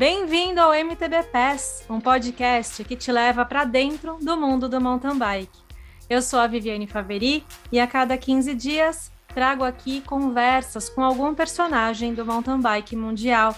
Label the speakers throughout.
Speaker 1: Bem-vindo ao MTB Pass, um podcast que te leva para dentro do mundo do mountain bike. Eu sou a Viviane Faveri e a cada 15 dias trago aqui conversas com algum personagem do mountain bike mundial.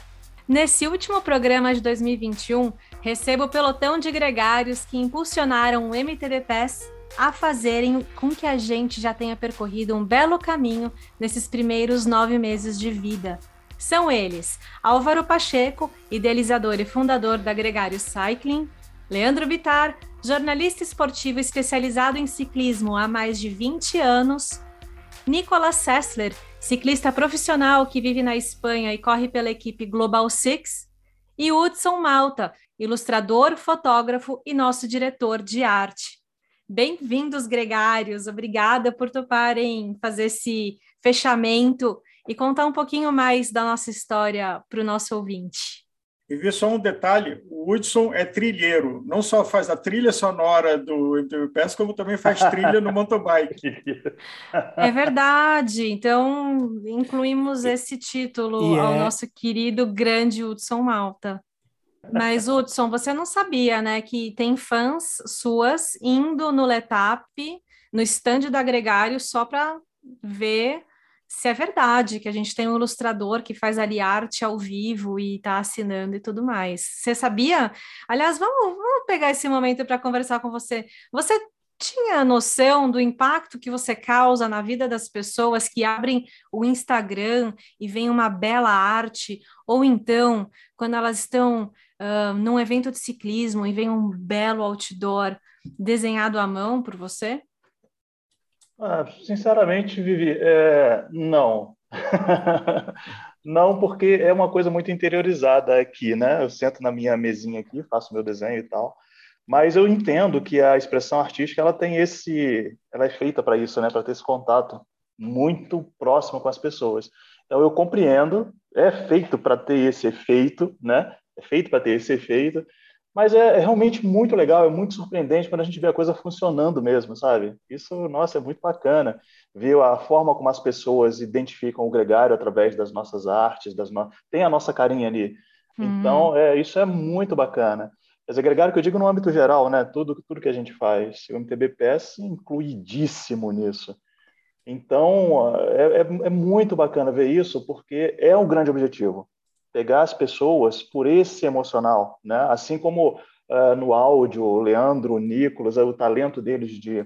Speaker 1: Nesse último programa de 2021, recebo o pelotão de gregários que impulsionaram o MTB Pass a fazerem com que a gente já tenha percorrido um belo caminho nesses primeiros nove meses de vida. São eles Álvaro Pacheco, idealizador e fundador da Gregário Cycling, Leandro Bitar, jornalista esportivo especializado em ciclismo há mais de 20 anos, Nicolas Sessler, ciclista profissional que vive na Espanha e corre pela equipe Global Six, e Hudson Malta, ilustrador, fotógrafo e nosso diretor de arte. Bem-vindos, gregários. Obrigada por toparem fazer esse fechamento e contar um pouquinho mais da nossa história para o nosso ouvinte.
Speaker 2: E vi só um detalhe: o Hudson é trilheiro, não só faz a trilha sonora do MTV Pass, como também faz trilha no mountain bike.
Speaker 1: É verdade, então incluímos esse título ao é... nosso querido grande Hudson Malta. Mas, Hudson, você não sabia, né, que tem fãs suas indo no Letap, no estande do Agregário, só para ver se é verdade que a gente tem um ilustrador que faz ali arte ao vivo e está assinando e tudo mais. Você sabia? Aliás, vamos, vamos pegar esse momento para conversar com você. Você tinha noção do impacto que você causa na vida das pessoas que abrem o Instagram e vem uma bela arte, ou então, quando elas estão uh, num evento de ciclismo e vem um belo outdoor desenhado à mão por você?
Speaker 3: Ah, sinceramente, Vivi, é, não. não, porque é uma coisa muito interiorizada aqui, né? Eu sento na minha mesinha aqui, faço meu desenho e tal, mas eu entendo que a expressão artística ela tem esse, ela é feita para isso, né? Para ter esse contato muito próximo com as pessoas. Então eu compreendo, é feito para ter esse efeito, né? É feito para ter esse efeito, mas é, é, realmente muito legal, é muito surpreendente quando a gente vê a coisa funcionando mesmo, sabe? Isso, nossa, é muito bacana. Ver a forma como as pessoas identificam o gregário através das nossas artes, das no... tem a nossa carinha ali. Uhum. Então, é, isso é muito bacana. Mas é gregário que eu digo no âmbito geral, né? Tudo, tudo que a gente faz. O MTBPS incluidíssimo nisso. Então, é, é, é muito bacana ver isso, porque é um grande objetivo pegar as pessoas por esse emocional, né? Assim como uh, no áudio, o Leandro, o Nicolas, o talento deles de,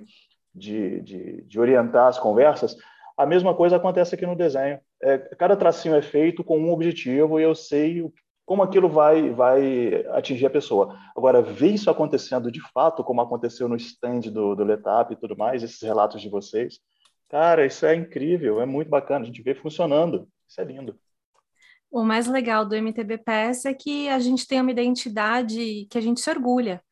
Speaker 3: de, de, de, orientar as conversas, a mesma coisa acontece aqui no desenho. É, cada tracinho é feito com um objetivo e eu sei como aquilo vai, vai atingir a pessoa. Agora, ver isso acontecendo de fato, como aconteceu no stand do, do Letap e tudo mais, esses relatos de vocês, cara, isso é incrível, é muito bacana, a gente vê funcionando, isso é lindo.
Speaker 1: O mais legal do MTB Pass é que a gente tem uma identidade que a gente se orgulha.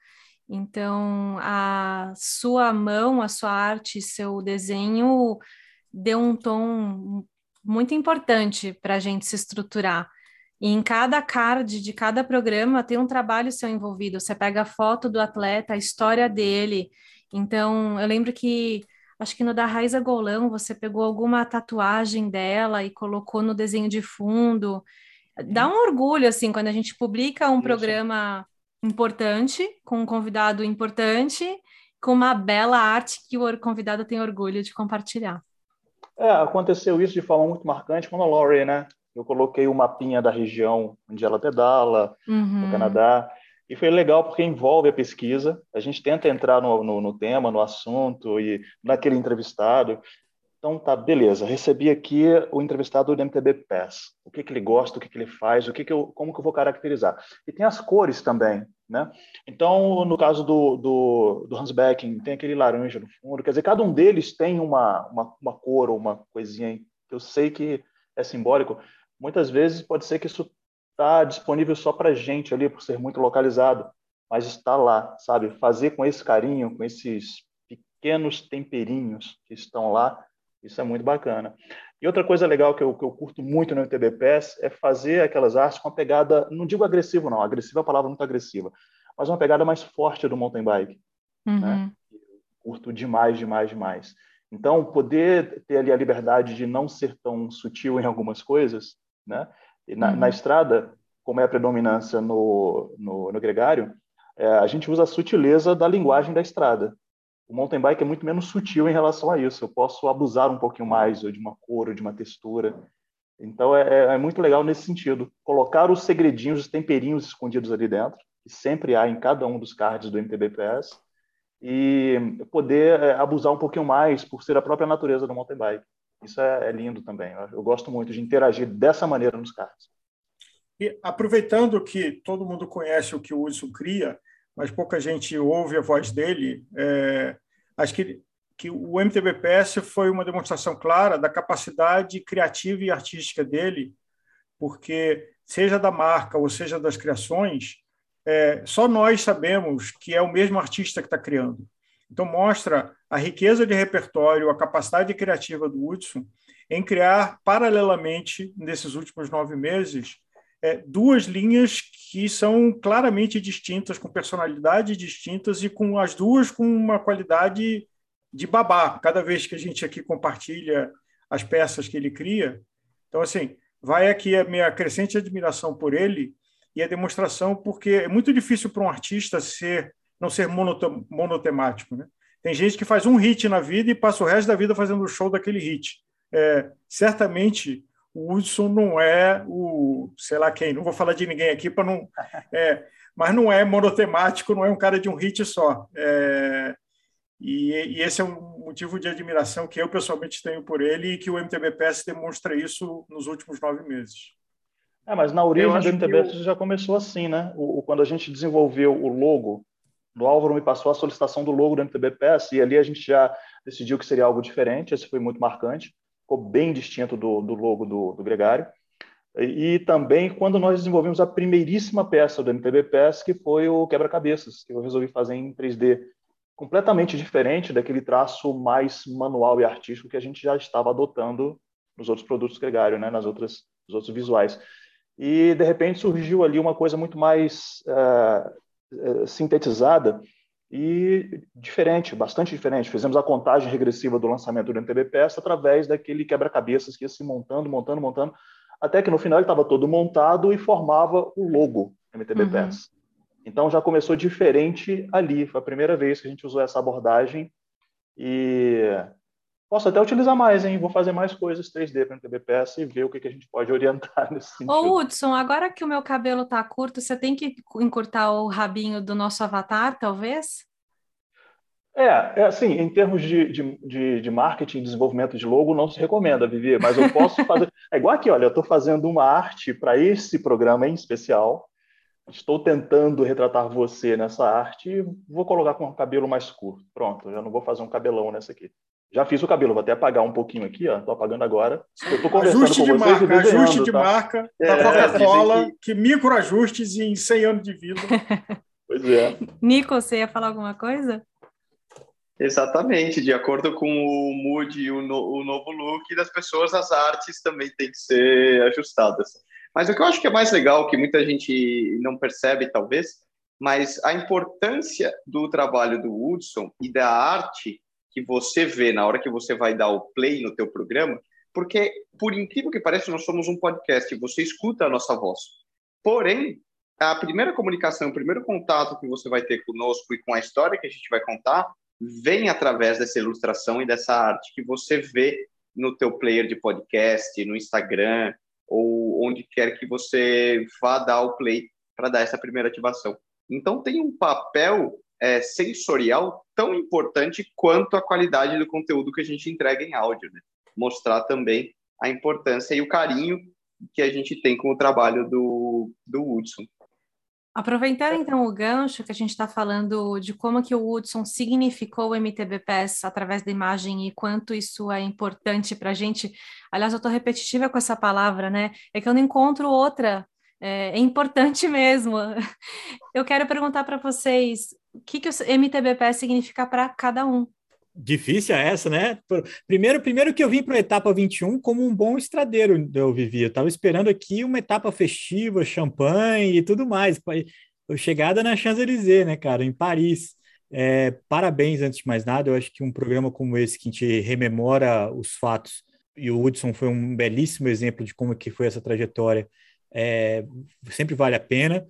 Speaker 1: Então, a sua mão, a sua arte, seu desenho deu um tom muito importante para a gente se estruturar. E em cada card de cada programa tem um trabalho seu envolvido. Você pega a foto do atleta, a história dele. Então, eu lembro que acho que no da Raiza Golão você pegou alguma tatuagem dela e colocou no desenho de fundo. Dá um orgulho, assim, quando a gente publica um Isso. programa importante, com um convidado importante, com uma bela arte que o convidado tem orgulho de compartilhar.
Speaker 3: É, aconteceu isso de forma muito marcante com a Laurie, né? Eu coloquei o mapinha da região onde ela pedala, uhum. no Canadá, e foi legal porque envolve a pesquisa. A gente tenta entrar no, no, no, tema, no assunto e naquele entrevistado. Então, tá, beleza. Recebi aqui o entrevistado do MTB Pass. O que, que ele gosta, o que, que ele faz, o que, que eu, como que eu vou caracterizar. E tem as cores também, né? Então, no caso do, do, do Hans Becking, tem aquele laranja no fundo. Quer dizer, cada um deles tem uma, uma, uma cor ou uma coisinha que eu sei que é simbólico. Muitas vezes pode ser que isso está disponível só para gente ali, por ser muito localizado, mas está lá, sabe? Fazer com esse carinho, com esses pequenos temperinhos que estão lá, isso é muito bacana. E outra coisa legal que eu, que eu curto muito no MTBPS é fazer aquelas artes com uma pegada, não digo agressivo não, agressiva é uma palavra muito agressiva, mas uma pegada mais forte do mountain bike. Uhum. Né? Curto demais, demais, demais. Então, poder ter ali a liberdade de não ser tão sutil em algumas coisas, né? Na, uhum. na estrada, como é a predominância no, no, no gregário, é, a gente usa a sutileza da linguagem da estrada. O mountain bike é muito menos sutil em relação a isso. Eu posso abusar um pouquinho mais ou de uma cor, ou de uma textura. Então é, é, é muito legal nesse sentido. Colocar os segredinhos, os temperinhos escondidos ali dentro, que sempre há em cada um dos cards do MTBPS, e poder é, abusar um pouquinho mais por ser a própria natureza do mountain bike. Isso é, é lindo também. Eu gosto muito de interagir dessa maneira nos cards.
Speaker 2: E aproveitando que todo mundo conhece o que o Hudson cria, mas pouca gente ouve a voz dele, é, acho que, que o MTBPS foi uma demonstração clara da capacidade criativa e artística dele, porque seja da marca ou seja das criações, é, só nós sabemos que é o mesmo artista que está criando. Então, mostra a riqueza de repertório, a capacidade criativa do Hudson em criar, paralelamente, nesses últimos nove meses, é, duas linhas que são claramente distintas, com personalidades distintas e com as duas com uma qualidade de babá. Cada vez que a gente aqui compartilha as peças que ele cria, então assim vai aqui a minha crescente admiração por ele e a demonstração porque é muito difícil para um artista ser não ser monotemático, né? Tem gente que faz um hit na vida e passa o resto da vida fazendo o show daquele hit. É, certamente o Hudson não é o, sei lá quem, não vou falar de ninguém aqui para não. É, mas não é monotemático, não é um cara de um hit só. É, e, e, esse é um motivo de admiração que eu pessoalmente tenho por ele e que o MTBPS demonstra isso nos últimos nove meses.
Speaker 3: É, mas na origem do MTBPS eu... já começou assim, né? O, quando a gente desenvolveu o logo, o Álvaro me passou a solicitação do logo do MTBPS e ali a gente já decidiu que seria algo diferente, esse foi muito marcante ficou bem distinto do, do logo do, do Gregário. E, e, também quando nós desenvolvemos a primeiríssima peça do MTBPS, que foi o quebra-cabeças, que eu resolvi fazer em 3D, completamente diferente daquele traço mais manual e artístico que a gente já estava adotando nos outros produtos Gregário, né, nas outras, nos outros visuais. E, de repente, surgiu ali uma coisa muito mais uh, sintetizada e diferente, bastante diferente. Fizemos a contagem regressiva do lançamento do MTBPS através daquele quebra-cabeças que ia se montando, montando, montando, até que no final ele estava todo montado e formava o logo MTBPS. Uhum. Então já começou diferente ali. Foi a primeira vez que a gente usou essa abordagem e posso até utilizar mais, hein? Vou fazer mais coisas 3D para o MTBPS e ver o que, que a gente pode orientar nesse sentido.
Speaker 1: Ô, Hudson, agora que o meu cabelo está curto, você tem que encurtar o rabinho do nosso avatar, talvez?
Speaker 3: É, é assim, em termos de, de, de, marketing e desenvolvimento de logo, não se recomenda, Vivi, mas eu posso fazer. É igual aqui, olha, eu estou fazendo uma arte para esse programa em especial. Estou tentando retratar você nessa arte e vou colocar com o cabelo mais curto. Pronto, já não vou fazer um cabelão nessa aqui. Já fiz o cabelo, vou até apagar um pouquinho aqui, ó. Tô apagando agora. Eu tô conversando
Speaker 2: ajuste
Speaker 3: com
Speaker 2: de vocês marca, ajuste de tá? marca da é, Coca-Cola, que... que microajustes em 100 anos de vida.
Speaker 3: pois é.
Speaker 1: Nico, você ia falar alguma coisa?
Speaker 4: Exatamente, de acordo com o mood e o, no, o novo look das pessoas, as artes também têm que ser ajustadas. Mas o que eu acho que é mais legal, que muita gente não percebe, talvez, mas a importância do trabalho do Hudson e da arte que você vê na hora que você vai dar o play no teu programa, porque, por incrível que pareça, nós somos um podcast e você escuta a nossa voz. Porém, a primeira comunicação, o primeiro contato que você vai ter conosco e com a história que a gente vai contar, vem através dessa ilustração e dessa arte que você vê no teu player de podcast, no Instagram, ou onde quer que você vá dar o play para dar essa primeira ativação. Então, tem um papel é, sensorial tão importante quanto a qualidade do conteúdo que a gente entrega em áudio. Né? Mostrar também a importância e o carinho que a gente tem com o trabalho do, do Hudson.
Speaker 1: Aproveitando então o gancho que a gente está falando de como que o Hudson significou o MTBPS através da imagem e quanto isso é importante para a gente. Aliás, eu estou repetitiva com essa palavra, né? É que eu não encontro outra. É, é importante mesmo. Eu quero perguntar para vocês o que, que o MTBP significa para cada um.
Speaker 5: Difícil é essa, né? Primeiro, primeiro que eu vim para a etapa 21 como um bom estradeiro, eu vivi. Eu estava esperando aqui uma etapa festiva, champanhe e tudo mais. Chegada na Champs-Élysées, né, cara, em Paris. É, parabéns, antes de mais nada. Eu acho que um programa como esse, que a gente rememora os fatos, e o Hudson foi um belíssimo exemplo de como que foi essa trajetória, é, sempre vale a pena.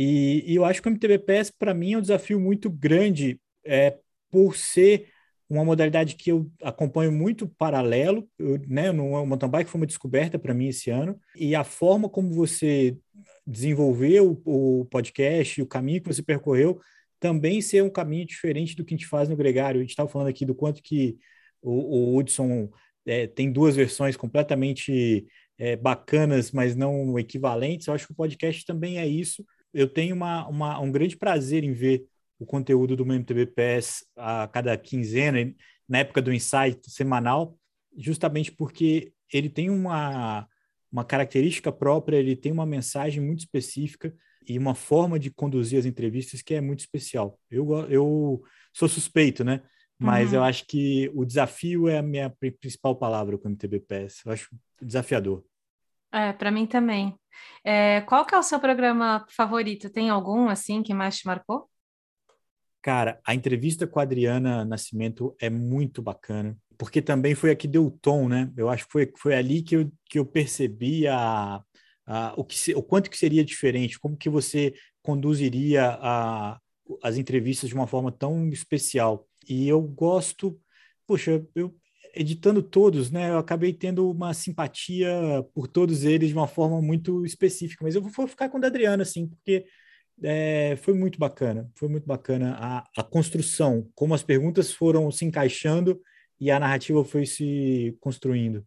Speaker 5: E, e eu acho que o MTBPS, para mim, é um desafio muito grande é, por ser uma modalidade que eu acompanho muito paralelo, eu, né, no mountain bike foi uma descoberta para mim esse ano, e a forma como você desenvolveu o, o podcast, o caminho que você percorreu, também ser um caminho diferente do que a gente faz no Gregário. A gente estava falando aqui do quanto que o, o Hudson é, tem duas versões completamente é, bacanas, mas não equivalentes. Eu acho que o podcast também é isso. Eu tenho uma, uma, um grande prazer em ver o conteúdo do MTB PES a cada quinzena, na época do insight semanal, justamente porque ele tem uma, uma característica própria, ele tem uma mensagem muito específica e uma forma de conduzir as entrevistas que é muito especial. Eu, eu sou suspeito, né? Mas uhum. eu acho que o desafio é a minha principal palavra com o MTBPS. Eu acho desafiador.
Speaker 1: É, para mim também. É, qual que é o seu programa favorito? Tem algum, assim, que mais te marcou?
Speaker 5: Cara, a entrevista com a Adriana Nascimento é muito bacana, porque também foi a que deu o tom, né? Eu acho que foi, foi ali que eu, que eu percebi a, a, o, que, o quanto que seria diferente, como que você conduziria a, as entrevistas de uma forma tão especial. E eu gosto, poxa, eu editando todos, né? Eu acabei tendo uma simpatia por todos eles de uma forma muito específica, mas eu vou ficar com o da Adriana, assim, porque é, foi muito bacana, foi muito bacana a, a construção, como as perguntas foram se encaixando e a narrativa foi se construindo.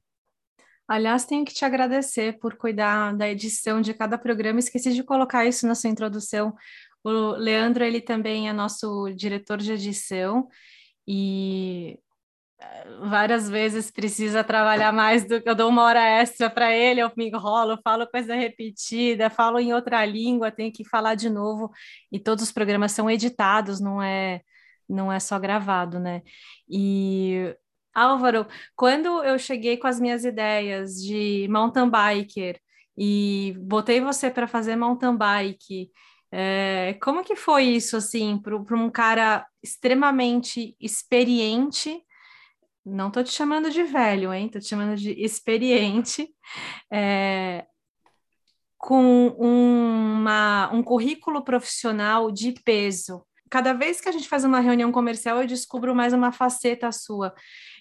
Speaker 1: Aliás, tenho que te agradecer por cuidar da edição de cada programa. Esqueci de colocar isso na sua introdução. O Leandro, ele também é nosso diretor de edição e várias vezes precisa trabalhar mais do que eu dou uma hora extra para ele, eu me enrolo, falo coisa repetida, falo em outra língua, tenho que falar de novo, e todos os programas são editados, não é não é só gravado, né? E Álvaro, quando eu cheguei com as minhas ideias de mountain biker e botei você para fazer mountain bike é, como que foi isso, assim, para um cara extremamente experiente? Não estou te chamando de velho, hein? Estou te chamando de experiente, é, com uma, um currículo profissional de peso. Cada vez que a gente faz uma reunião comercial, eu descubro mais uma faceta sua.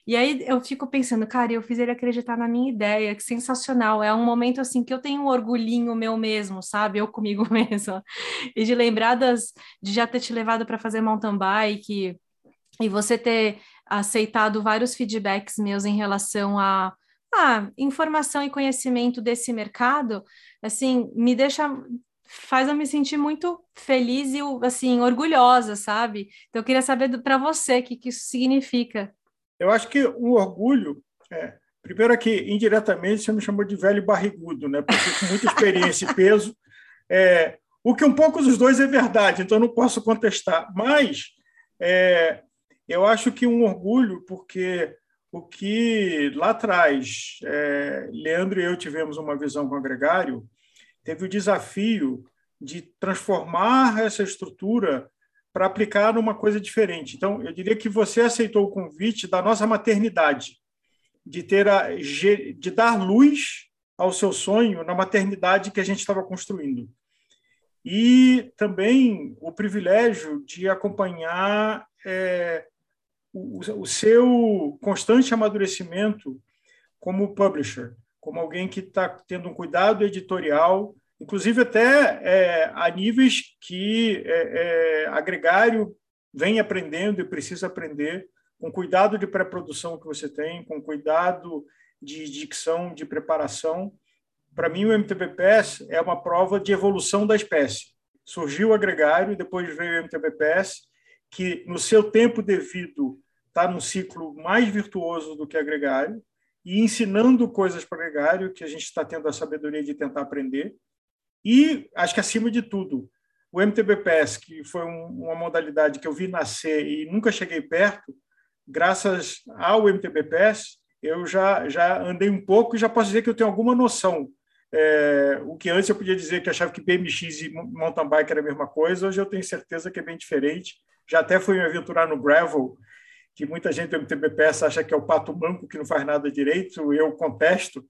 Speaker 1: E aí eu fico pensando, cara, eu fiz ele acreditar na minha ideia, que sensacional. É um momento assim que eu tenho um orgulhinho meu mesmo, sabe? Eu comigo mesma. E de lembrar das, de já ter te levado para fazer mountain bike e você ter aceitado vários feedbacks meus em relação a informação e conhecimento desse mercado, assim, me deixa faz eu me sentir muito feliz e assim orgulhosa, sabe? Então eu queria saber para você o que, que isso significa.
Speaker 2: Eu acho que o orgulho, é, primeiro aqui, indiretamente, você me chamou de velho barrigudo, né? porque com muita experiência e peso, é, o que um pouco dos dois é verdade, então eu não posso contestar. Mas é, eu acho que um orgulho, porque o que lá atrás é, Leandro e eu tivemos uma visão com o Gregário, teve o desafio de transformar essa estrutura para aplicar numa coisa diferente. Então, eu diria que você aceitou o convite da nossa maternidade, de ter a, de dar luz ao seu sonho na maternidade que a gente estava construindo. E também o privilégio de acompanhar é, o, seu constante amadurecimento como publisher, como alguém que está tendo um cuidado editorial inclusive até é, a níveis que é, é, agregário vem aprendendo e precisa aprender, com cuidado de pré-produção que você tem, com cuidado de dicção, de preparação. Para mim, o MTBPS é uma prova de evolução da espécie. Surgiu o agregário, depois veio o MTBPS, que no seu tempo devido está num ciclo mais virtuoso do que agregário, e ensinando coisas para agregário, que a gente está tendo a sabedoria de tentar aprender. E acho que, acima de tudo, o MTBPS, que foi um, uma modalidade que eu vi nascer e nunca cheguei perto, graças ao MTBPS, eu já, já andei um pouco e já posso dizer que eu tenho alguma noção. É, o que antes eu podia dizer que achava que BMX e mountain bike era a mesma coisa, hoje eu tenho certeza que é bem diferente. Já até fui me aventurar no gravel, que muita gente do MTBPS acha que é o pato manco que não faz nada direito, eu contesto,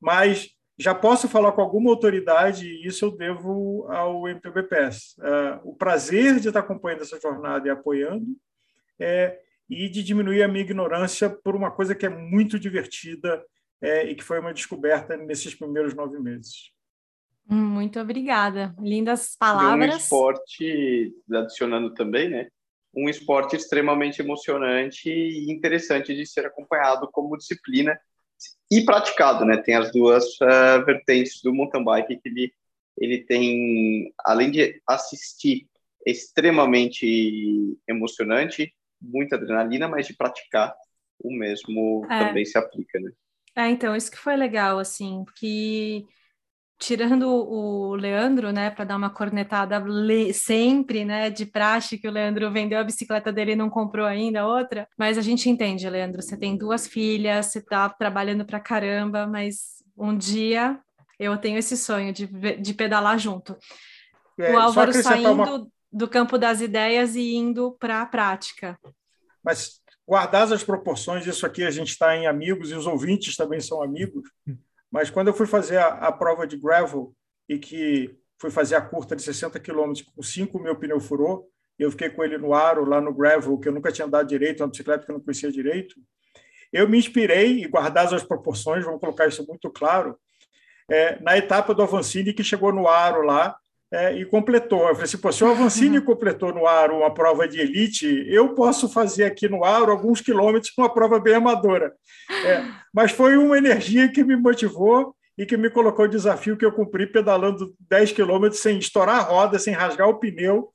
Speaker 2: mas já posso falar com alguma autoridade e isso eu devo ao MTBPS. É, o prazer de estar acompanhando essa jornada e apoiando é, e de diminuir a minha ignorância por uma coisa que é muito divertida é, e que foi uma descoberta nesses primeiros nove meses.
Speaker 1: Muito obrigada. Lindas palavras.
Speaker 4: E um esporte, adicionando também, né? Um esporte extremamente emocionante e interessante de ser acompanhado como disciplina e praticado, né? Tem as duas uh, vertentes do mountain bike que ele, ele tem, além de assistir, extremamente emocionante, muita adrenalina, mas de praticar o mesmo é. também se aplica, né?
Speaker 1: É, então, isso que foi legal, assim, que tirando o Leandro, né, para dar uma cornetada sempre, né, de praxe que o Leandro vendeu a bicicleta dele e não comprou ainda outra, mas a gente entende, Leandro, você tem duas filhas, você está trabalhando para caramba, mas um dia eu tenho esse sonho de, de pedalar junto. É, o Álvaro saindo uma... do campo das ideias e indo para a prática.
Speaker 2: Mas guardadas as proporções, isso aqui a gente está em amigos e os ouvintes também são amigos. Mas quando eu fui fazer a, a prova de gravel e que fui fazer a curta de 60 quilômetros com 5 meu pneu furou, eu fiquei com ele no aro, lá no gravel, que eu nunca tinha andado direito, uma bicicleta que eu não conhecia direito, eu me inspirei, e guardadas as proporções, vamos colocar isso muito claro, é, na etapa do Avancini, que chegou no aro lá, é, e completou. Eu falei assim, Pô, se o Avancini uhum. completou no Aro uma prova de elite, eu posso fazer aqui no Aro alguns quilômetros uma prova bem amadora. É, mas foi uma energia que me motivou e que me colocou o desafio que eu cumpri pedalando 10 quilômetros sem estourar a roda, sem rasgar o pneu,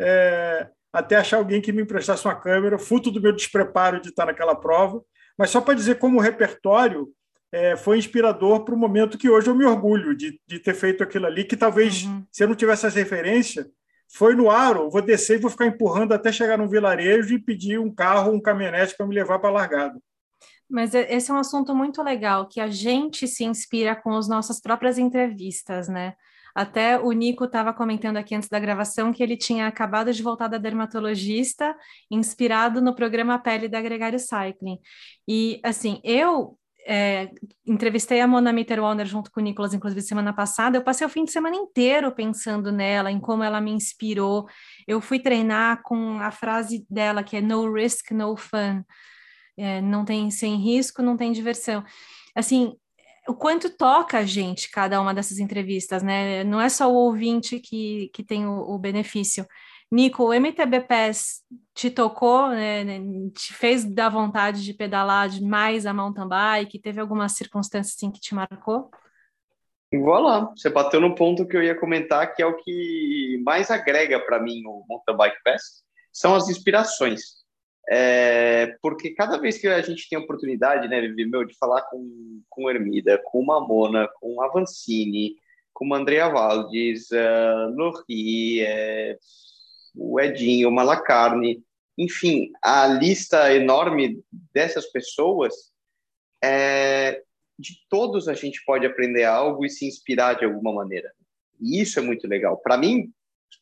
Speaker 2: é, até achar alguém que me emprestasse uma câmera, fruto do meu despreparo de estar naquela prova. Mas só para dizer como o repertório é, foi inspirador para o momento que hoje eu me orgulho de, de ter feito aquilo ali, que talvez, uhum. se eu não tivesse essa referência, foi no aro, vou descer e vou ficar empurrando até chegar num vilarejo e pedir um carro, um caminhonete para me levar para a largada.
Speaker 1: Mas esse é um assunto muito legal, que a gente se inspira com as nossas próprias entrevistas, né? Até o Nico estava comentando aqui antes da gravação que ele tinha acabado de voltar da dermatologista, inspirado no programa Pele da Gregário Cycling. E, assim, eu é, entrevistei a Mona Mitterwalder junto com o Nicolas, inclusive, semana passada. Eu passei o fim de semana inteiro pensando nela, em como ela me inspirou. Eu fui treinar com a frase dela, que é no risk, no fun. É, não tem sem risco, não tem diversão. Assim, o quanto toca a gente cada uma dessas entrevistas, né? Não é só o ouvinte que, que tem o, o benefício. Nico, o MTB Pass te tocou, né, né, te fez dar vontade de pedalar mais a mountain bike? Teve alguma circunstância assim que te marcou?
Speaker 4: Vou lá, você bateu no ponto que eu ia comentar, que é o que mais agrega para mim o mountain bike pass, são as inspirações. É, porque cada vez que a gente tem a oportunidade, né, meu, de falar com, com Hermida, com Mamona, com Avancini, com Andrea Valdes, uh, é, o Edinho, o Malacarne, enfim, a lista enorme dessas pessoas, é, de todos a gente pode aprender algo e se inspirar de alguma maneira. E isso é muito legal. Para mim,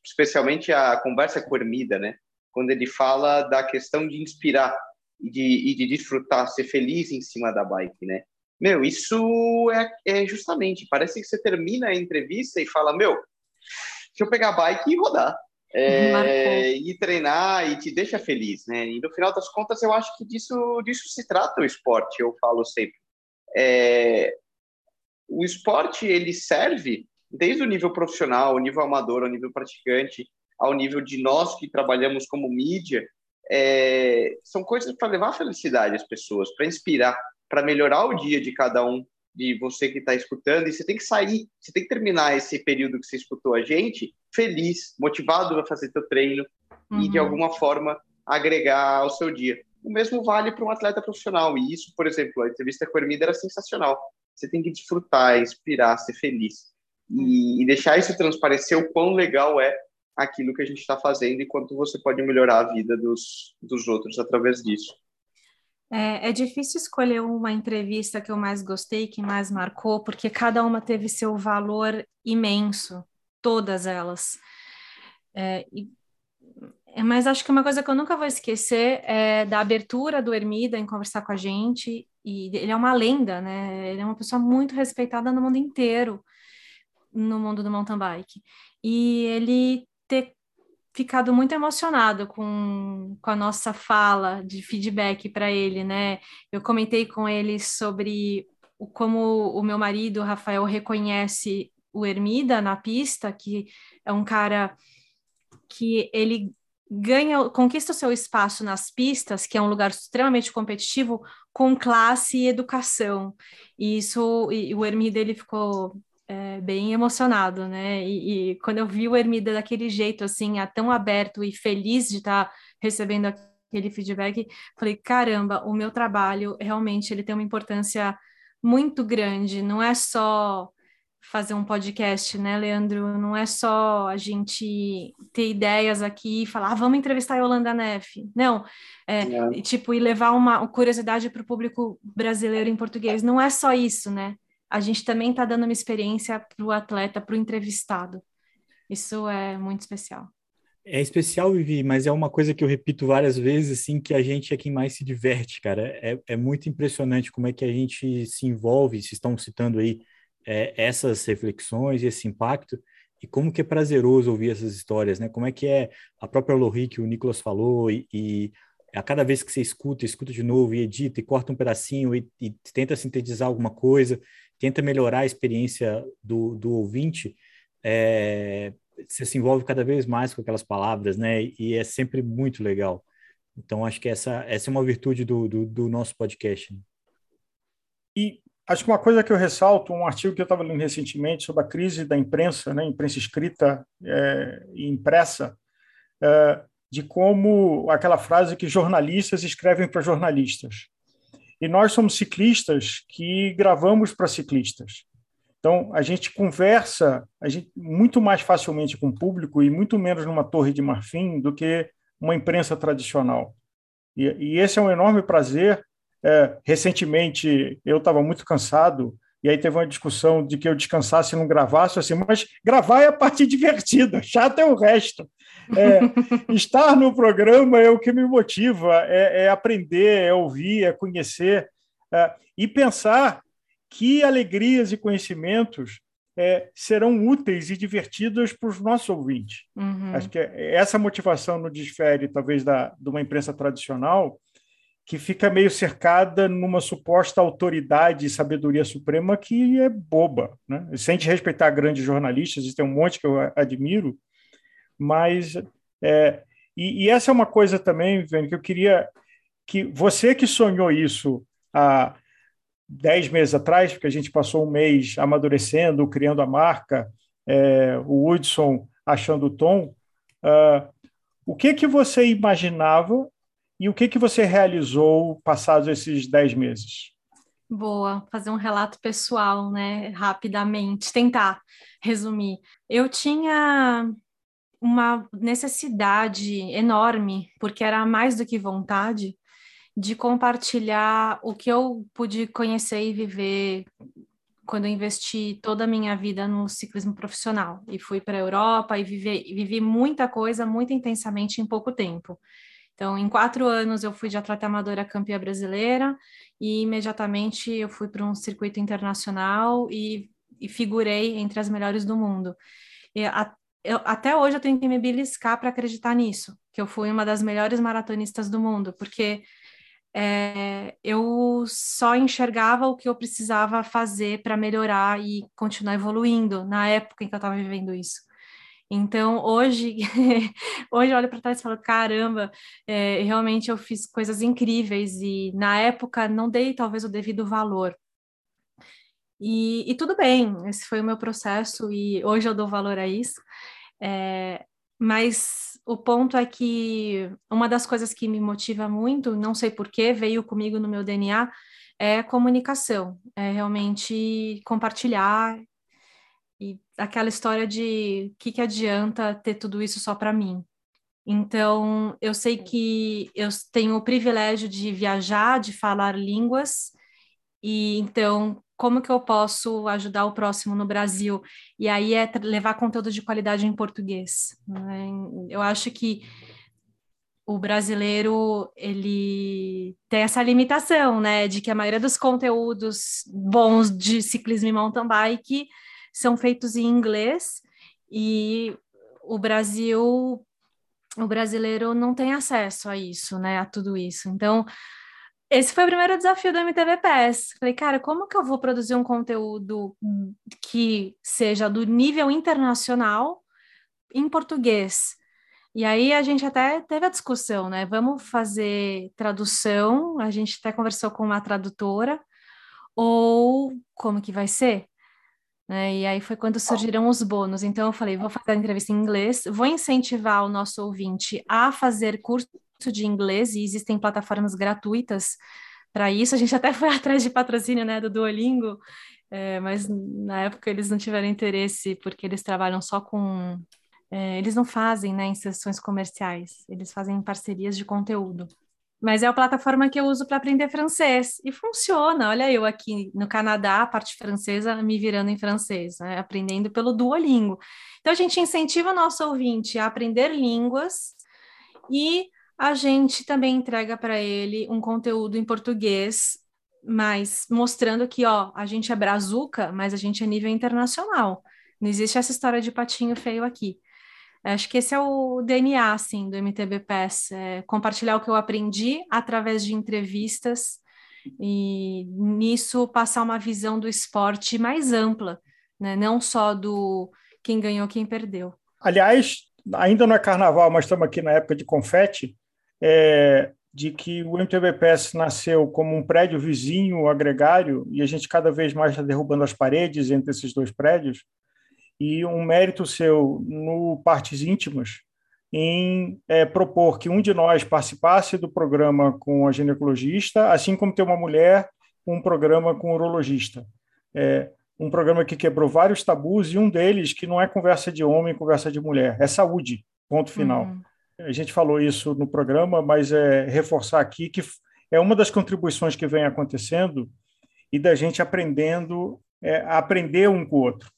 Speaker 4: especialmente a conversa com o Hermida, né? Quando ele fala da questão de inspirar e de, e de desfrutar, ser feliz em cima da bike, né? Meu, isso é, é justamente, parece que você termina a entrevista e fala, meu, deixa eu pegar a bike e rodar é, e treinar e te deixa feliz, né? E no final das contas, eu acho que disso, disso se trata o esporte, eu falo sempre. É, o esporte, ele serve desde o nível profissional, o nível amador, o nível praticante, ao nível de nós que trabalhamos como mídia, é, são coisas para levar felicidade às pessoas, para inspirar, para melhorar o dia de cada um, de você que está escutando, e você tem que sair, você tem que terminar esse período que você escutou a gente feliz, motivado a fazer seu treino uhum. e de uhum. alguma forma agregar ao seu dia. O mesmo vale para um atleta profissional, e isso, por exemplo, a entrevista com a Ermida era sensacional. Você tem que desfrutar, inspirar, ser feliz e, e deixar isso transparecer o quão legal é aquilo que a gente está fazendo e quanto você pode melhorar a vida dos, dos outros através disso.
Speaker 1: É, é, difícil escolher uma entrevista que eu mais gostei, que mais marcou, porque cada uma teve seu valor imenso, todas elas. É, e, mas acho que uma coisa que eu nunca vou esquecer é da abertura do Ermida em conversar com a gente e ele é uma lenda, né? Ele é uma pessoa muito respeitada no mundo inteiro, no mundo do mountain bike. E ele ter ficado muito emocionado com, com a nossa fala de feedback para ele, né? Eu comentei com ele sobre o, como o meu marido, Rafael, reconhece o Ermida na pista, que é um cara que ele ganha, conquista o seu espaço nas pistas, que é um lugar extremamente competitivo, com classe e educação. E isso, e o Ermida ele ficou é, bem emocionado, né? E, e, quando eu vi o Ermida daquele jeito, assim, tão aberto e feliz de estar tá recebendo aquele feedback, falei, caramba, o meu trabalho realmente ele tem uma importância muito grande, não é só fazer um podcast, né, Leandro? Não é só a gente ter ideias aqui e falar, ah, vamos entrevistar a Yolanda Neff. Não, é, é. tipo, e levar uma curiosidade para o público brasileiro em português. Não é só isso, né? A gente também está dando uma experiência para o atleta, para o entrevistado. Isso é muito especial.
Speaker 5: É especial, Vivi, mas é uma coisa que eu repito várias vezes, assim, que a gente é quem mais se diverte, cara. É, é muito impressionante como é que a gente se envolve, se estão citando aí é, essas reflexões esse impacto, e como que é prazeroso ouvir essas histórias, né? Como é que é a própria Lori que o Nicolas falou, e, e a cada vez que você escuta, escuta de novo, e edita, e corta um pedacinho, e, e tenta sintetizar alguma coisa, tenta melhorar a experiência do, do ouvinte, é, você se envolve cada vez mais com aquelas palavras, né? E é sempre muito legal. Então, acho que essa, essa é uma virtude do, do, do nosso podcast.
Speaker 2: E acho que uma coisa que eu ressalto, um artigo que eu estava lendo recentemente sobre a crise da imprensa, né, imprensa escrita é, e impressa, é, de como aquela frase que jornalistas escrevem para jornalistas. E nós somos ciclistas que gravamos para ciclistas. Então, a gente conversa a gente, muito mais facilmente com o público e muito menos numa torre de marfim do que uma imprensa tradicional. E, e esse é um enorme prazer. É, recentemente, eu estava muito cansado e aí teve uma discussão de que eu descansasse e não gravasse, assim, mas gravar é a parte divertida, chato é o resto. É, estar no programa é o que me motiva, é, é aprender, é ouvir, é conhecer é, e pensar que alegrias e conhecimentos é, serão úteis e divertidos para os nossos ouvintes. Uhum. Acho que essa motivação no desfere, talvez, da, de uma imprensa tradicional, que fica meio cercada numa suposta autoridade e sabedoria suprema que é boba. Né? Sem respeitar grandes jornalistas, e tem um monte que eu admiro, mas é, e, e, essa é uma coisa também, Viviane, que eu queria que você que sonhou isso há dez meses atrás, porque a gente passou um mês amadurecendo, criando a marca, é, o Hudson achando o tom, uh, o que que você imaginava e o que que você realizou passados esses dez meses?
Speaker 1: Boa, fazer um relato pessoal, né, rapidamente, tentar resumir. Eu tinha uma necessidade enorme, porque era mais do que vontade, de compartilhar o que eu pude conhecer e viver quando eu investi toda a minha vida no ciclismo profissional e fui para a Europa e vivi, vivi muita coisa muito intensamente em pouco tempo. Então, em quatro anos, eu fui de atleta amadora campeã brasileira e imediatamente eu fui para um circuito internacional e, e figurei entre as melhores do mundo. E a, eu, até hoje eu tenho que me beliscar para acreditar nisso, que eu fui uma das melhores maratonistas do mundo, porque é, eu só enxergava o que eu precisava fazer para melhorar e continuar evoluindo na época em que eu estava vivendo isso. Então, hoje, hoje eu olho para trás e falo, caramba, é, realmente eu fiz coisas incríveis e na época não dei talvez o devido valor. E, e, tudo bem, esse foi o meu processo e hoje eu dou valor a isso. É, mas o ponto é que uma das coisas que me motiva muito, não sei porquê, veio comigo no meu DNA, é comunicação, é realmente compartilhar e aquela história de o que, que adianta ter tudo isso só para mim. Então, eu sei que eu tenho o privilégio de viajar, de falar línguas, e então como que eu posso ajudar o próximo no Brasil? E aí é levar conteúdo de qualidade em português. Né? Eu acho que o brasileiro ele tem essa limitação, né, de que a maioria dos conteúdos bons de ciclismo e mountain bike são feitos em inglês e o Brasil, o brasileiro não tem acesso a isso, né, a tudo isso. Então, esse foi o primeiro desafio do MTV PES. Falei, cara, como que eu vou produzir um conteúdo que seja do nível internacional em português? E aí a gente até teve a discussão, né? Vamos fazer tradução, a gente até conversou com uma tradutora, ou como que vai ser? Né? E aí foi quando surgiram os bônus. Então eu falei, vou fazer a entrevista em inglês, vou incentivar o nosso ouvinte a fazer curso de inglês, e existem plataformas gratuitas para isso. A gente até foi atrás de patrocínio né, do Duolingo, é, mas na época eles não tiveram interesse, porque eles trabalham só com. É, eles não fazem né, inserções comerciais, eles fazem parcerias de conteúdo. Mas é a plataforma que eu uso para aprender francês. E funciona. Olha, eu aqui no Canadá, a parte francesa, me virando em francês, né? aprendendo pelo Duolingo. Então, a gente incentiva o nosso ouvinte a aprender línguas e a gente também entrega para ele um conteúdo em português, mas mostrando que, ó, a gente é brazuca, mas a gente é nível internacional. Não existe essa história de patinho feio aqui. Acho que esse é o DNA, assim, do MTB Pass, é compartilhar o que eu aprendi através de entrevistas e nisso passar uma visão do esporte mais ampla, né? Não só do quem ganhou, quem perdeu.
Speaker 2: Aliás, ainda não é carnaval, mas estamos aqui na época de confete, é, de que o MTBPS nasceu como um prédio vizinho, agregário, e a gente cada vez mais está derrubando as paredes entre esses dois prédios, e um mérito seu no Partes Íntimas em é, propor que um de nós participasse do programa com a ginecologista, assim como ter uma mulher um programa com o urologista. É, um programa que quebrou vários tabus e um deles que não é conversa de homem, conversa de mulher, é saúde, ponto final. Uhum. A gente falou isso no programa, mas é reforçar aqui que é uma das contribuições que vem acontecendo e da gente aprendendo é, a aprender um com o outro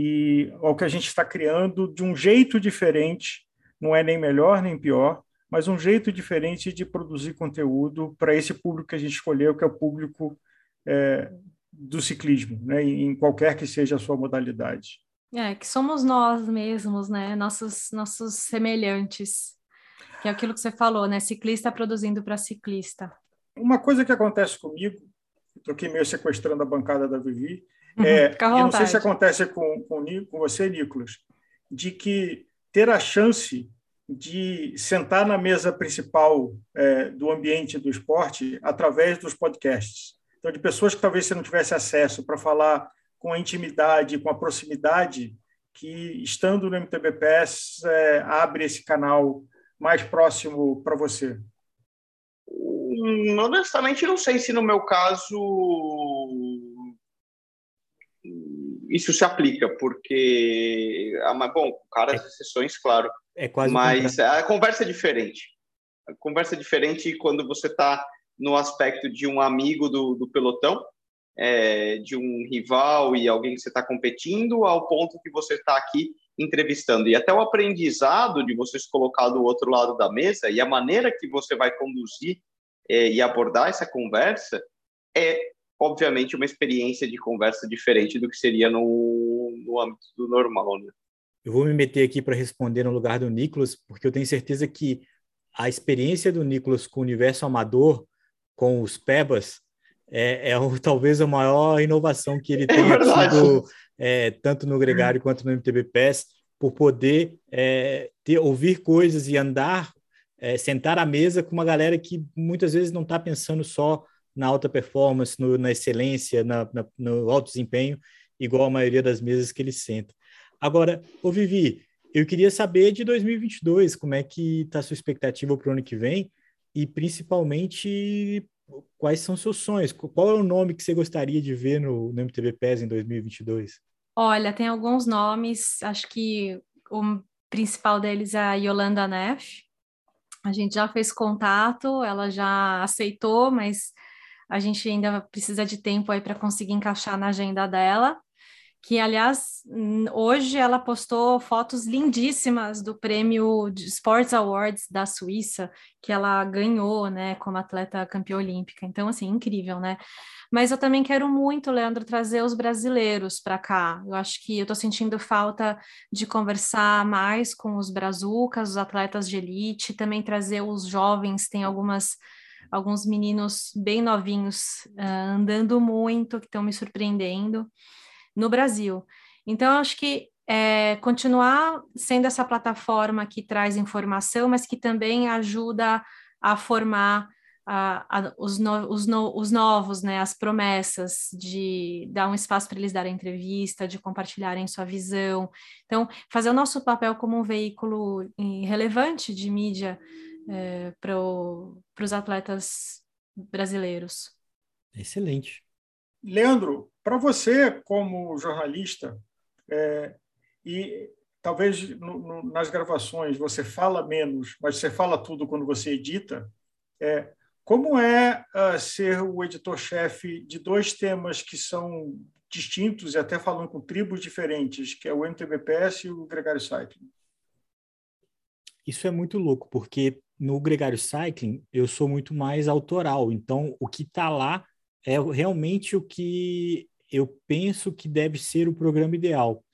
Speaker 2: e o que a gente está criando de um jeito diferente, não é nem melhor nem pior, mas um jeito diferente de produzir conteúdo para esse público que a gente escolheu, que é o público é, do ciclismo, né, em qualquer que seja a sua modalidade.
Speaker 1: É, que somos nós mesmos, né, nossos, nossos semelhantes, que é aquilo que você falou, né, ciclista produzindo para ciclista.
Speaker 2: Uma coisa que acontece comigo, estou aqui meio sequestrando a bancada da Vivi, Uhum, é, e não sei se acontece com, com, com você, Nicolas, de que ter a chance de sentar na mesa principal é, do ambiente do esporte através dos podcasts. Então, de pessoas que talvez você não tivesse acesso para falar com a intimidade, com a proximidade, que estando no MTBPS é, abre esse canal mais próximo para você.
Speaker 4: Honestamente, não sei se no meu caso isso se aplica, porque, ah, bom, caras exceções, claro, é quase mas a conversa é diferente. A conversa é diferente quando você está no aspecto de um amigo do, do pelotão, é, de um rival e alguém que você está competindo, ao ponto que você está aqui entrevistando. E até o aprendizado de você se colocar do outro lado da mesa e a maneira que você vai conduzir é, e abordar essa conversa é obviamente, uma experiência de conversa diferente do que seria no, no âmbito do normal. Né?
Speaker 5: Eu vou me meter aqui para responder no lugar do Nicolas, porque eu tenho certeza que a experiência do Nicolas com o universo amador, com os PEBAs, é, é o, talvez a maior inovação que ele tenha é tido, é, tanto no Gregário quanto no MTB PES, por poder é, ter, ouvir coisas e andar, é, sentar à mesa com uma galera que muitas vezes não está pensando só na alta performance, no, na excelência, na, na, no alto desempenho, igual a maioria das mesas que ele senta. Agora, ô Vivi, eu queria saber de 2022, como é que está a sua expectativa para o ano que vem e principalmente quais são seus sonhos? Qual é o nome que você gostaria de ver no, no MTV PES em 2022?
Speaker 1: Olha, tem alguns nomes, acho que o principal deles é a Yolanda Neff. A gente já fez contato, ela já aceitou, mas a gente ainda precisa de tempo aí para conseguir encaixar na agenda dela. Que aliás hoje ela postou fotos lindíssimas do prêmio Sports Awards da Suíça que ela ganhou, né, como atleta campeã olímpica. Então assim, incrível, né? Mas eu também quero muito, Leandro, trazer os brasileiros para cá. Eu acho que eu estou sentindo falta de conversar mais com os brazucas, os atletas de elite, também trazer os jovens, tem algumas alguns meninos bem novinhos uh, andando muito, que estão me surpreendendo no Brasil. Então, eu acho que é, continuar sendo essa plataforma que traz informação, mas que também ajuda a formar a, a, os, no, os, no, os, novos, né, as promessas de dar um espaço para eles darem entrevista, de compartilharem sua visão. Então, fazer o nosso papel como um veículo relevante de mídia é, para os atletas brasileiros.
Speaker 5: Excelente.
Speaker 2: Leandro, para você, como jornalista, é, e talvez no, no, nas gravações você fala menos, mas você fala tudo quando você edita, é, como é uh, ser o editor-chefe de dois temas que são distintos e até falando com tribos diferentes, que é o MTBPS e o Gregário Cycling?
Speaker 5: Isso é muito louco, porque no Gregário Cycling eu sou muito mais autoral, então o que está lá é realmente o que eu penso que deve ser o programa ideal.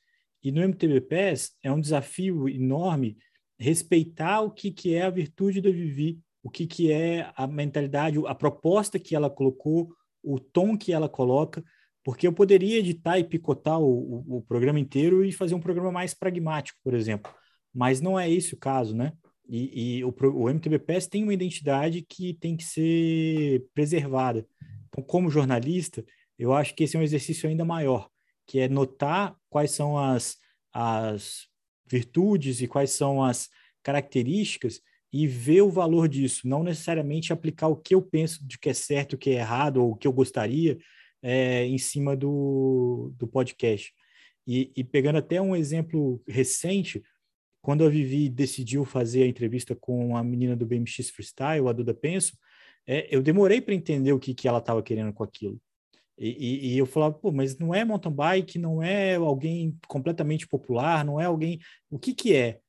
Speaker 5: E no MTBPS é um desafio enorme respeitar o que, que é a virtude da Vivi, o que, que é a mentalidade, a proposta que ela colocou, o tom que ela coloca, porque eu poderia editar e picotar o, o, o programa inteiro e fazer um programa mais pragmático, por exemplo, mas não é esse o caso, né? E, e o, o MTBPS tem uma identidade que tem que ser preservada. Como jornalista, eu acho que esse é um exercício ainda maior, que é notar quais são as, as virtudes e quais são as características e ver o valor disso, não necessariamente aplicar o que eu penso de que é certo, o que é errado, ou o que eu gostaria é, em cima do, do podcast. E, e, pegando até um exemplo recente, quando a Vivi decidiu fazer a entrevista com a menina do BMX Freestyle, a Duda Penso, é, eu demorei para entender o que, que ela estava querendo com aquilo. E, e, e, eu falava, pô, mas não é mountain bike, não é alguém completamente popular, não é alguém. O que, que é?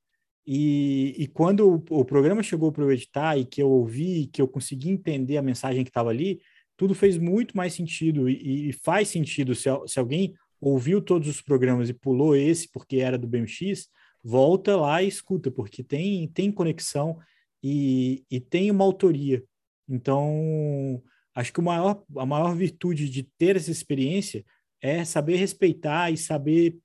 Speaker 5: E, e quando o, o, programa chegou para eu editar e que eu ouvi, que eu consegui entender a mensagem que estava ali, tudo fez muito mais sentido e, e faz sentido. Se, se, alguém ouviu todos os programas e pulou esse porque era do BMX, volta lá e escuta, porque tem, tem conexão e, e tem uma autoria. Então, acho que maior, a maior virtude de ter essa experiência é saber respeitar e saber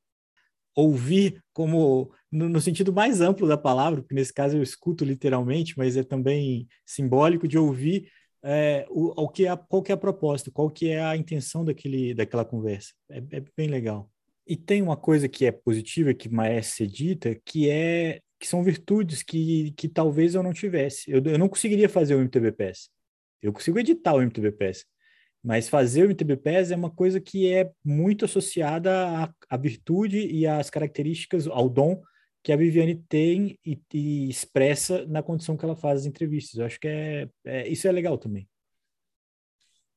Speaker 5: ouvir como no, no, sentido mais amplo da palavra, porque nesse caso eu escuto literalmente, mas é também simbólico de ouvir é, o, o que é, qual que é a proposta, qual que é a intenção daquele, daquela conversa. É, é bem legal. E tem uma coisa que é positiva, que merece ser dita, que é que são virtudes que, que talvez eu não tivesse. Eu, eu não conseguiria fazer o MTBPS. Eu consigo editar o MTBPS, mas fazer o MTBPS é uma coisa que é muito associada à, à virtude e às características, ao dom que a Viviane tem e, e, expressa na condição que ela faz as entrevistas. Eu acho que é, é isso é legal também.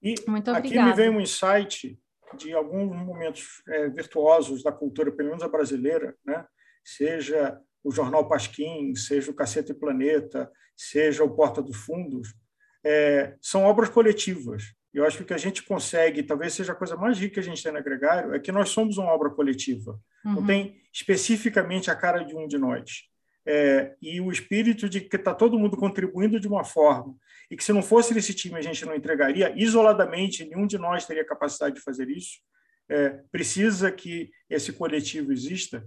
Speaker 2: E Muito aqui me vem um insight de alguns momentos é, virtuosos da cultura, pelo menos a brasileira, né? seja o Jornal Pasquim, seja o Cacete Planeta, seja o Porta dos Fundos, é, são obras coletivas. Eu acho que o que a gente consegue, talvez seja a coisa mais rica que a gente tem no agregário, é que nós somos uma obra coletiva. Uhum. Não tem especificamente a cara de um de nós. É, e o espírito de que está todo mundo contribuindo de uma forma, e que se não fosse esse time a gente não entregaria, isoladamente, nenhum de nós teria capacidade de fazer isso. É, precisa que esse coletivo exista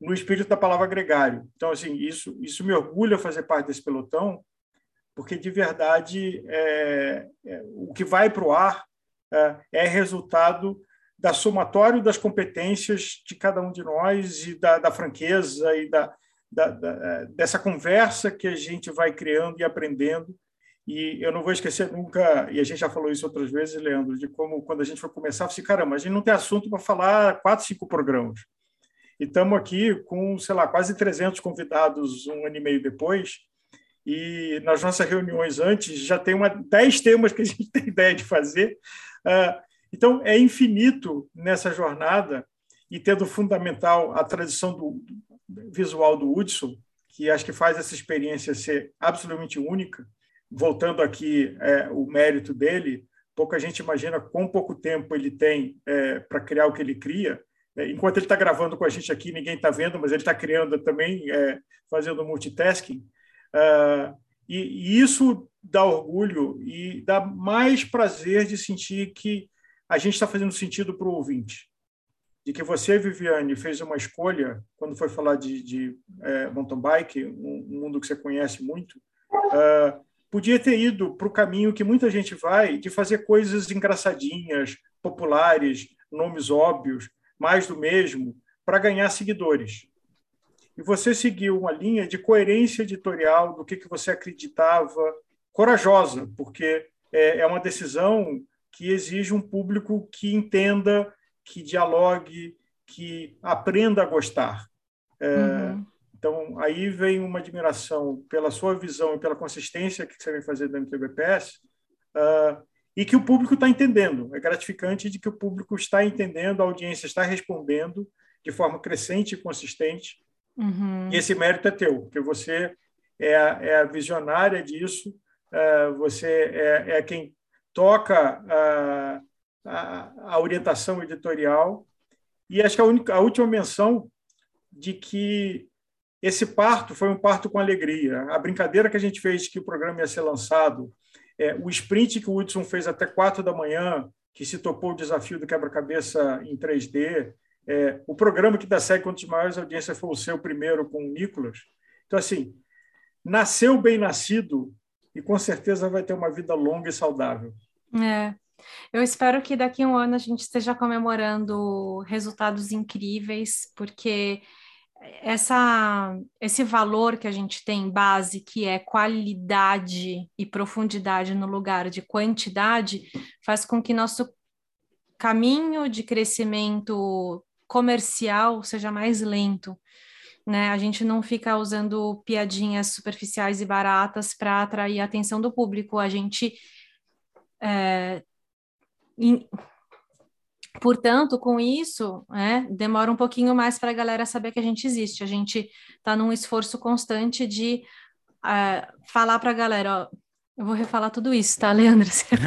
Speaker 2: no espírito da palavra gregário. Então, assim, isso, isso me orgulha fazer parte desse pelotão, porque de verdade é, é, o que vai para o ar é, é, resultado da somatório das competências de cada um de nós e da, da franqueza e da, da, da, é, dessa conversa que a gente vai criando e aprendendo. E eu não vou esquecer nunca, e a gente já falou isso outras vezes, Leandro, de como quando a gente foi começar, eu falei, caramba, a gente não tem assunto para falar quatro, cinco programas. E estamos aqui com, sei lá, quase 300 convidados um ano e meio depois, e nas nossas reuniões antes já tem uma, 10 temas que a gente tem ideia de fazer. Uh, então, é infinito nessa jornada e tendo fundamental a tradição do, visual do Hudson, que acho que faz essa experiência ser absolutamente única. Voltando aqui é, o mérito dele, pouca gente imagina quão pouco tempo ele tem é, para criar o que ele cria. É, enquanto ele está gravando com a gente aqui, ninguém está vendo, mas ele está criando também, é, fazendo multitasking. Uh, e, e, isso dá orgulho e dá mais prazer de sentir que a gente está fazendo sentido para o ouvinte de que você, Viviane, fez uma escolha quando foi falar de, de é, mountain bike, um, um, mundo que você conhece muito, uh, podia ter ido para o caminho que muita gente vai de fazer coisas engraçadinhas, populares, nomes óbvios, mais do mesmo, para ganhar seguidores. E você seguiu uma linha de coerência editorial do que, que você acreditava, corajosa, porque é, é uma decisão que exige um público que entenda que dialogue, que aprenda a gostar. É, uhum. Então, aí vem uma admiração pela sua visão e pela consistência que você vem fazer do MTBPS, uh, ah, e que o público está entendendo. É gratificante de que o público está entendendo, a audiência está respondendo de forma crescente e consistente. Uhum. E esse mérito é teu, porque você é a, é a visionária disso, uh, você é, é, quem toca uh, a, a orientação editorial. E acho que a, única, a última menção de que esse parto foi um parto com alegria. A brincadeira que a gente fez de que o programa ia ser lançado, é, o sprint que o Hudson fez até quatro da manhã, que se topou o desafio do quebra-cabeça em 3D, é, o programa que dá segue quantos maiores audiências foi o seu primeiro com o Nicolas. Então, assim, nasceu bem nascido e com certeza vai ter uma vida longa e saudável.
Speaker 1: É, eu espero que daqui a um ano a gente esteja comemorando resultados incríveis, porque essa, esse valor que a gente tem base, que é qualidade e profundidade no lugar de quantidade, faz com que nosso caminho de crescimento comercial seja mais lento. Né? A gente não fica usando piadinhas superficiais e baratas para atrair a atenção do público, a gente é, portanto, com isso, é, demora um pouquinho mais para a galera saber que a gente existe. A gente está num esforço constante de uh, falar para a galera, ó, eu vou refalar tudo isso, tá, Leandro? Você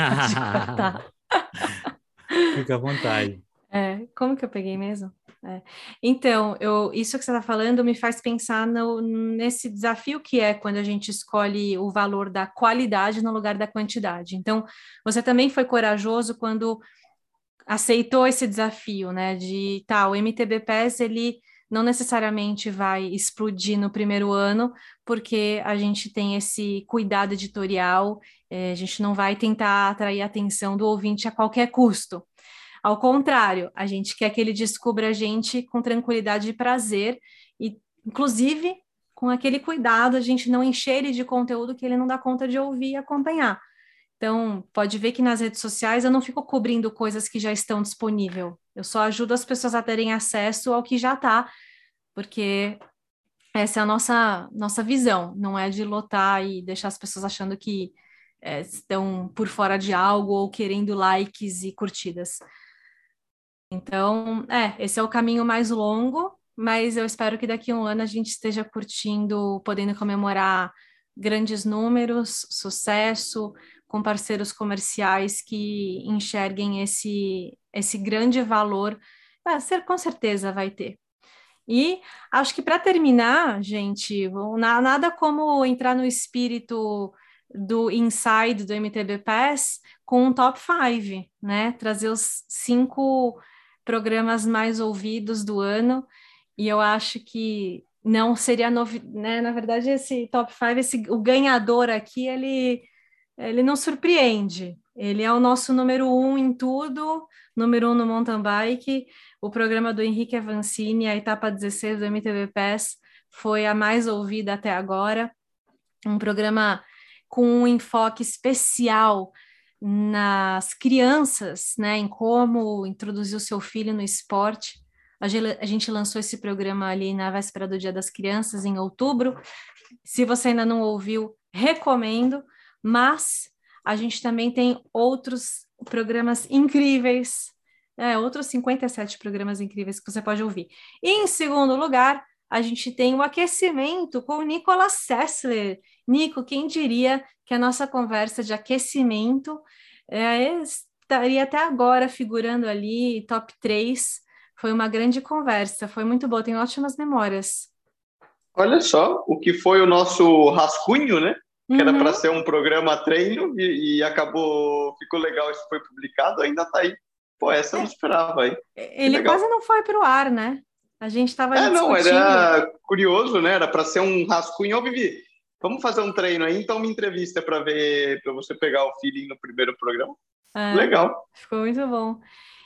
Speaker 5: Fica à vontade.
Speaker 1: É, como que eu peguei mesmo? É. Então, eu, isso que você está falando me faz pensar no, nesse desafio que é quando a gente escolhe o valor da qualidade no lugar da quantidade. Então, você também foi corajoso quando aceitou esse desafio, né? De tá, o MTBPS ele não necessariamente vai explodir no primeiro ano, porque a gente tem esse cuidado editorial, é, a gente não vai tentar atrair a atenção do ouvinte a qualquer custo. Ao contrário, a gente quer que ele descubra a gente com tranquilidade e prazer, e inclusive com aquele cuidado, a gente não encher ele de conteúdo que ele não dá conta de ouvir e acompanhar. Então, pode ver que nas redes sociais eu não fico cobrindo coisas que já estão disponíveis. Eu só ajudo as pessoas a terem acesso ao que já está, porque essa é a nossa, nossa visão, não é de lotar e deixar as pessoas achando que é, estão por fora de algo ou querendo likes e curtidas. Então, é, esse é o caminho mais longo, mas eu espero que daqui a um ano a gente esteja curtindo, podendo comemorar grandes números, sucesso, com parceiros comerciais que enxerguem esse, esse grande valor. Ah, ser, com certeza vai ter. E acho que para terminar, gente, nada como entrar no espírito do Inside do MTB Pass com um top 5, né? Trazer os cinco programas mais ouvidos do ano, e eu acho que não seria novidade, né? Na verdade, esse top 5, esse, o ganhador aqui, ele, ele não surpreende. Ele é o nosso número um em tudo, número um no mountain bike. O programa do Henrique Avancini, a etapa 16 do MTV Pass, foi a mais ouvida até agora. Um programa com um enfoque especial nas crianças, né, em como introduzir o seu filho no esporte. A gente lançou esse programa ali na véspera do Dia das Crianças, em outubro. Se você ainda não ouviu, recomendo, mas a gente também tem outros programas incríveis É, outros 57 programas incríveis que você pode ouvir. E em segundo lugar, a gente tem o aquecimento com o Nicolas Sessler. Nico, quem diria que a nossa conversa de aquecimento é, estaria até agora figurando ali, top 3. Foi uma grande conversa, foi muito boa, tenho ótimas memórias.
Speaker 4: Olha só, o que foi o nosso rascunho, né? Que uhum. era para ser um programa treino e, e, acabou, ficou legal, isso foi publicado, ainda está aí. Pô, essa eu não é. esperava aí.
Speaker 1: Ele quase não foi para o ar, né? A gente estava
Speaker 4: É, não, era curioso, né? Era para ser um rascunho. Ô, Vivi, vamos fazer um treino aí, então me entrevista para ver, para você pegar o feeling no primeiro programa. É, Legal.
Speaker 1: Ficou muito bom.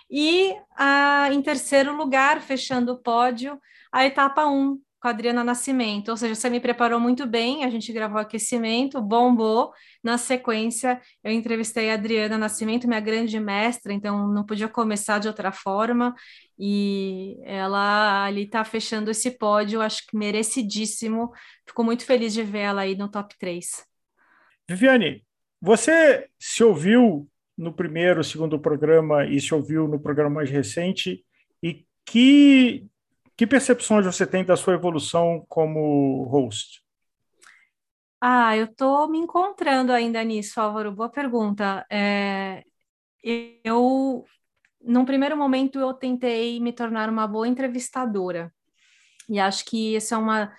Speaker 1: E a, em terceiro lugar, fechando o pódio, a etapa 1, com a Adriana Nascimento, ou seja, você me preparou muito bem, a gente gravou aquecimento, bombou. Na sequência, eu entrevistei a Adriana Nascimento, minha grande mestra, então não podia começar de outra forma, e ela ali está fechando esse pódio, acho que merecidíssimo. Fico muito feliz de ver ela aí no top 3.
Speaker 2: Viviane, você se ouviu no primeiro, segundo programa e se ouviu no programa mais recente, e que que percepções você tem da sua evolução como host?
Speaker 1: Ah, eu estou me encontrando ainda nisso, Álvaro. Boa pergunta. É, eu, num primeiro momento, eu tentei me tornar uma boa entrevistadora. E acho que essa é uma,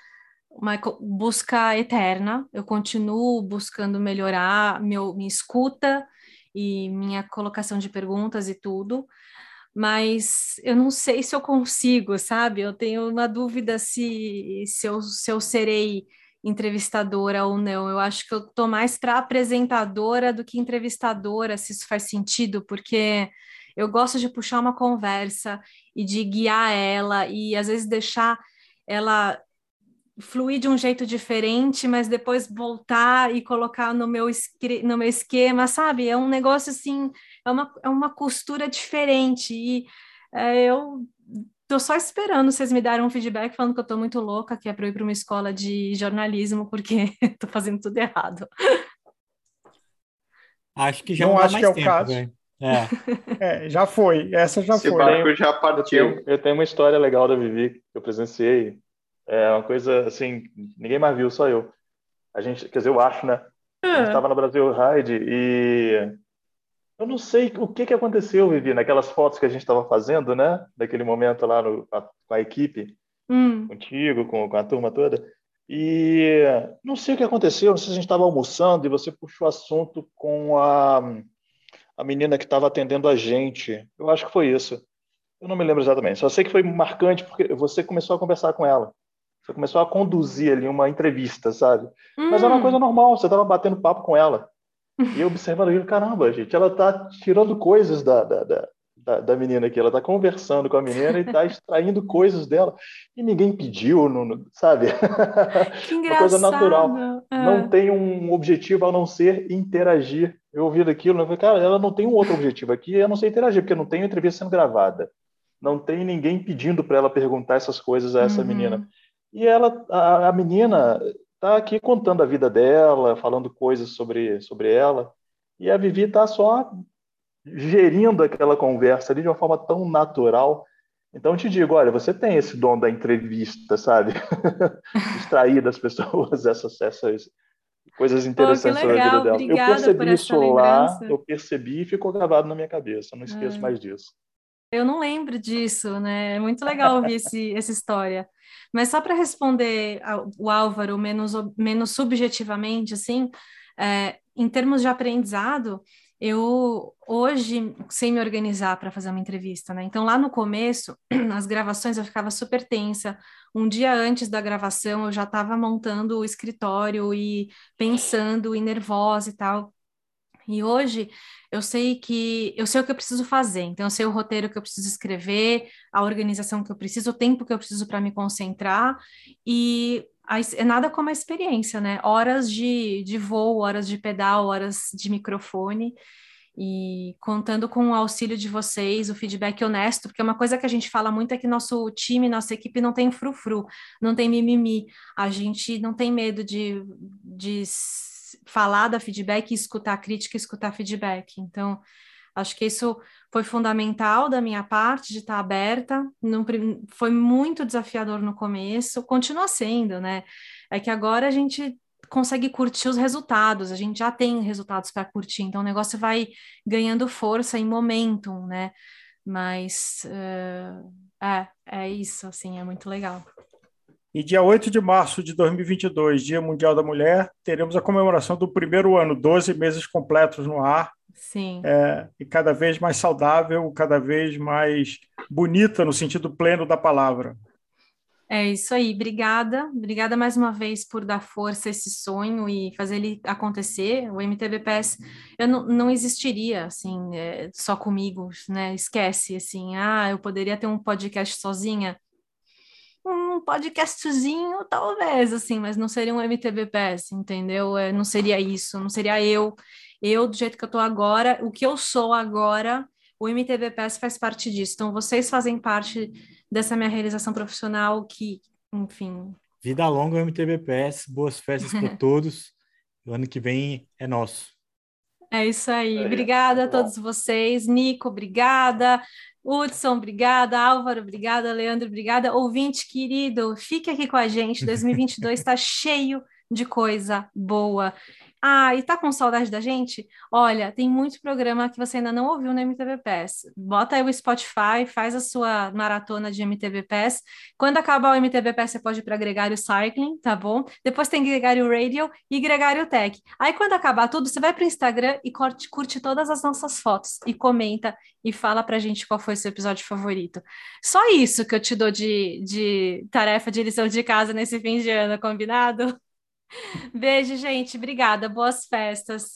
Speaker 1: uma busca eterna. Eu continuo buscando melhorar meu, minha escuta e minha colocação de perguntas e tudo mas eu não sei se eu consigo, sabe? Eu tenho uma dúvida se, se, eu, se eu serei entrevistadora ou não. Eu acho que eu estou mais para apresentadora do que entrevistadora, se isso faz sentido, porque eu gosto de puxar uma conversa e de guiar ela e às vezes deixar ela fluir de um jeito diferente, mas depois voltar e colocar no meu, no meu esquema, sabe? É um negócio assim, é uma, é uma costura diferente. E é, eu tô só esperando vocês me darem um feedback falando que eu tô muito louca, que é para ir para uma escola de jornalismo, porque tô fazendo tudo errado.
Speaker 5: Acho que já não, não acho que é o tempo, caso. É.
Speaker 2: é. já foi. Essa já
Speaker 4: Esse
Speaker 2: foi.
Speaker 4: barco já partiu.
Speaker 3: Eu tenho, eu tenho uma história legal da Vivi que eu presenciei é uma coisa assim, ninguém mais viu, só eu. A gente, quer dizer, eu acho, né? A gente estava é. no Brasil Ride e eu não sei o que, que aconteceu, Vivi, naquelas fotos que a gente estava fazendo, né? Daquele momento lá no, com a equipe, hum. contigo, com, com a turma toda. E não sei o que aconteceu, não sei se a gente estava almoçando e você puxou assunto com a, a menina que estava atendendo a gente. Eu acho que foi isso. Eu não me lembro exatamente. Só sei que foi marcante porque você começou a conversar com ela. Você começou a conduzir ali uma entrevista, sabe? Hum. Mas era uma hum. coisa normal, você estava batendo papo com ela. E eu observando aquilo, caramba, gente, ela está tirando coisas da, da, da, da, menina aqui, ela está conversando com a menina e está extraindo coisas dela. E ninguém pediu, não, sabe?
Speaker 1: Que engraçado. uma coisa natural.
Speaker 3: É. Não tem um objetivo a não ser interagir. Eu ouvi daquilo, eu falei, cara, ela não tem um outro objetivo aqui, a não ser interagir, porque não tem entrevista sendo gravada. Não tem ninguém pedindo para ela perguntar essas coisas a essa uhum. menina. E ela, a, a menina está aqui contando a vida dela, falando coisas sobre, sobre ela, e a Vivi está só gerindo aquela conversa ali de uma forma tão natural. Então eu te digo, olha, você tem esse dom da entrevista, sabe? Extrair das pessoas essas, essas coisas interessantes
Speaker 1: sobre a vida
Speaker 3: dela.
Speaker 1: Obrigada
Speaker 3: eu percebi isso lá, eu percebi e ficou gravado na minha cabeça. Não esqueço é. mais disso.
Speaker 1: Eu não lembro disso, né? É muito legal ouvir esse, essa história. Mas só para responder o Álvaro menos, menos subjetivamente, assim, é, em termos de aprendizado, eu hoje sei me organizar para fazer uma entrevista, né? Então, lá no começo, as gravações eu ficava super tensa. Um dia antes da gravação, eu já estava montando o escritório e pensando e nervosa e tal. E hoje eu sei que eu sei o que eu preciso fazer, então eu sei o roteiro que eu preciso escrever, a organização que eu preciso, o tempo que eu preciso para me concentrar, e é nada como a experiência, né? Horas de, de voo, horas de pedal, horas de microfone, e contando com o auxílio de vocês, o feedback honesto, porque uma coisa que a gente fala muito é que nosso time, nossa equipe não tem frufru, não tem mimimi, a gente não tem medo de, de falar da feedback, escutar crítica, escutar feedback. Então, acho que isso foi fundamental da minha parte de estar aberta. Não, foi muito desafiador no começo, continua sendo, né? É que agora a gente consegue curtir os resultados, a gente já tem resultados para curtir, então o negócio vai ganhando força em momentum, né? Mas uh, é, é isso, assim, é muito legal.
Speaker 2: E dia 8 de março de 2022, Dia Mundial da Mulher, teremos a comemoração do primeiro ano, 12 meses completos no ar.
Speaker 1: Sim.
Speaker 2: É, e cada vez mais saudável, cada vez mais bonita no sentido pleno da palavra.
Speaker 1: É isso aí, obrigada. Obrigada mais uma vez por dar força a esse sonho e fazer ele acontecer. O MTBPS eu não, não existiria assim, é, só comigo, né? Esquece assim, ah, eu poderia ter um podcast sozinha. Um podcastzinho, talvez, assim, mas não seria um MTBPS, entendeu? É, não seria isso, não seria eu. Eu, do jeito que eu tô agora, o que eu sou agora, o MTBPS faz parte disso. Então, vocês fazem parte dessa minha realização profissional que, enfim.
Speaker 5: Vida longa MTBPS, boas festas para todos. O ano que vem é nosso.
Speaker 1: É isso aí. Obrigada a todos vocês. Nico, obrigada. Hudson, obrigada. Álvaro, obrigada. Leandro, obrigada. Ouvinte querido, fique aqui com a gente. 2022 está cheio de coisa boa. Ah, e tá com saudade da gente? Olha, tem muito programa que você ainda não ouviu no MTV Pass. Bota aí o Spotify, faz a sua maratona de MTV Pass. Quando acabar o MTV Pass, você pode ir para Gregário Cycling, tá bom? Depois tem Gregário Radio e Gregário Tech. Aí quando acabar tudo, você vai para o Instagram e curte, curte todas as nossas fotos e comenta e fala pra gente qual foi o seu episódio favorito. Só isso que eu te dou de, de tarefa de lição de casa nesse fim de ano, combinado? Beijo, gente. Obrigada. Boas festas.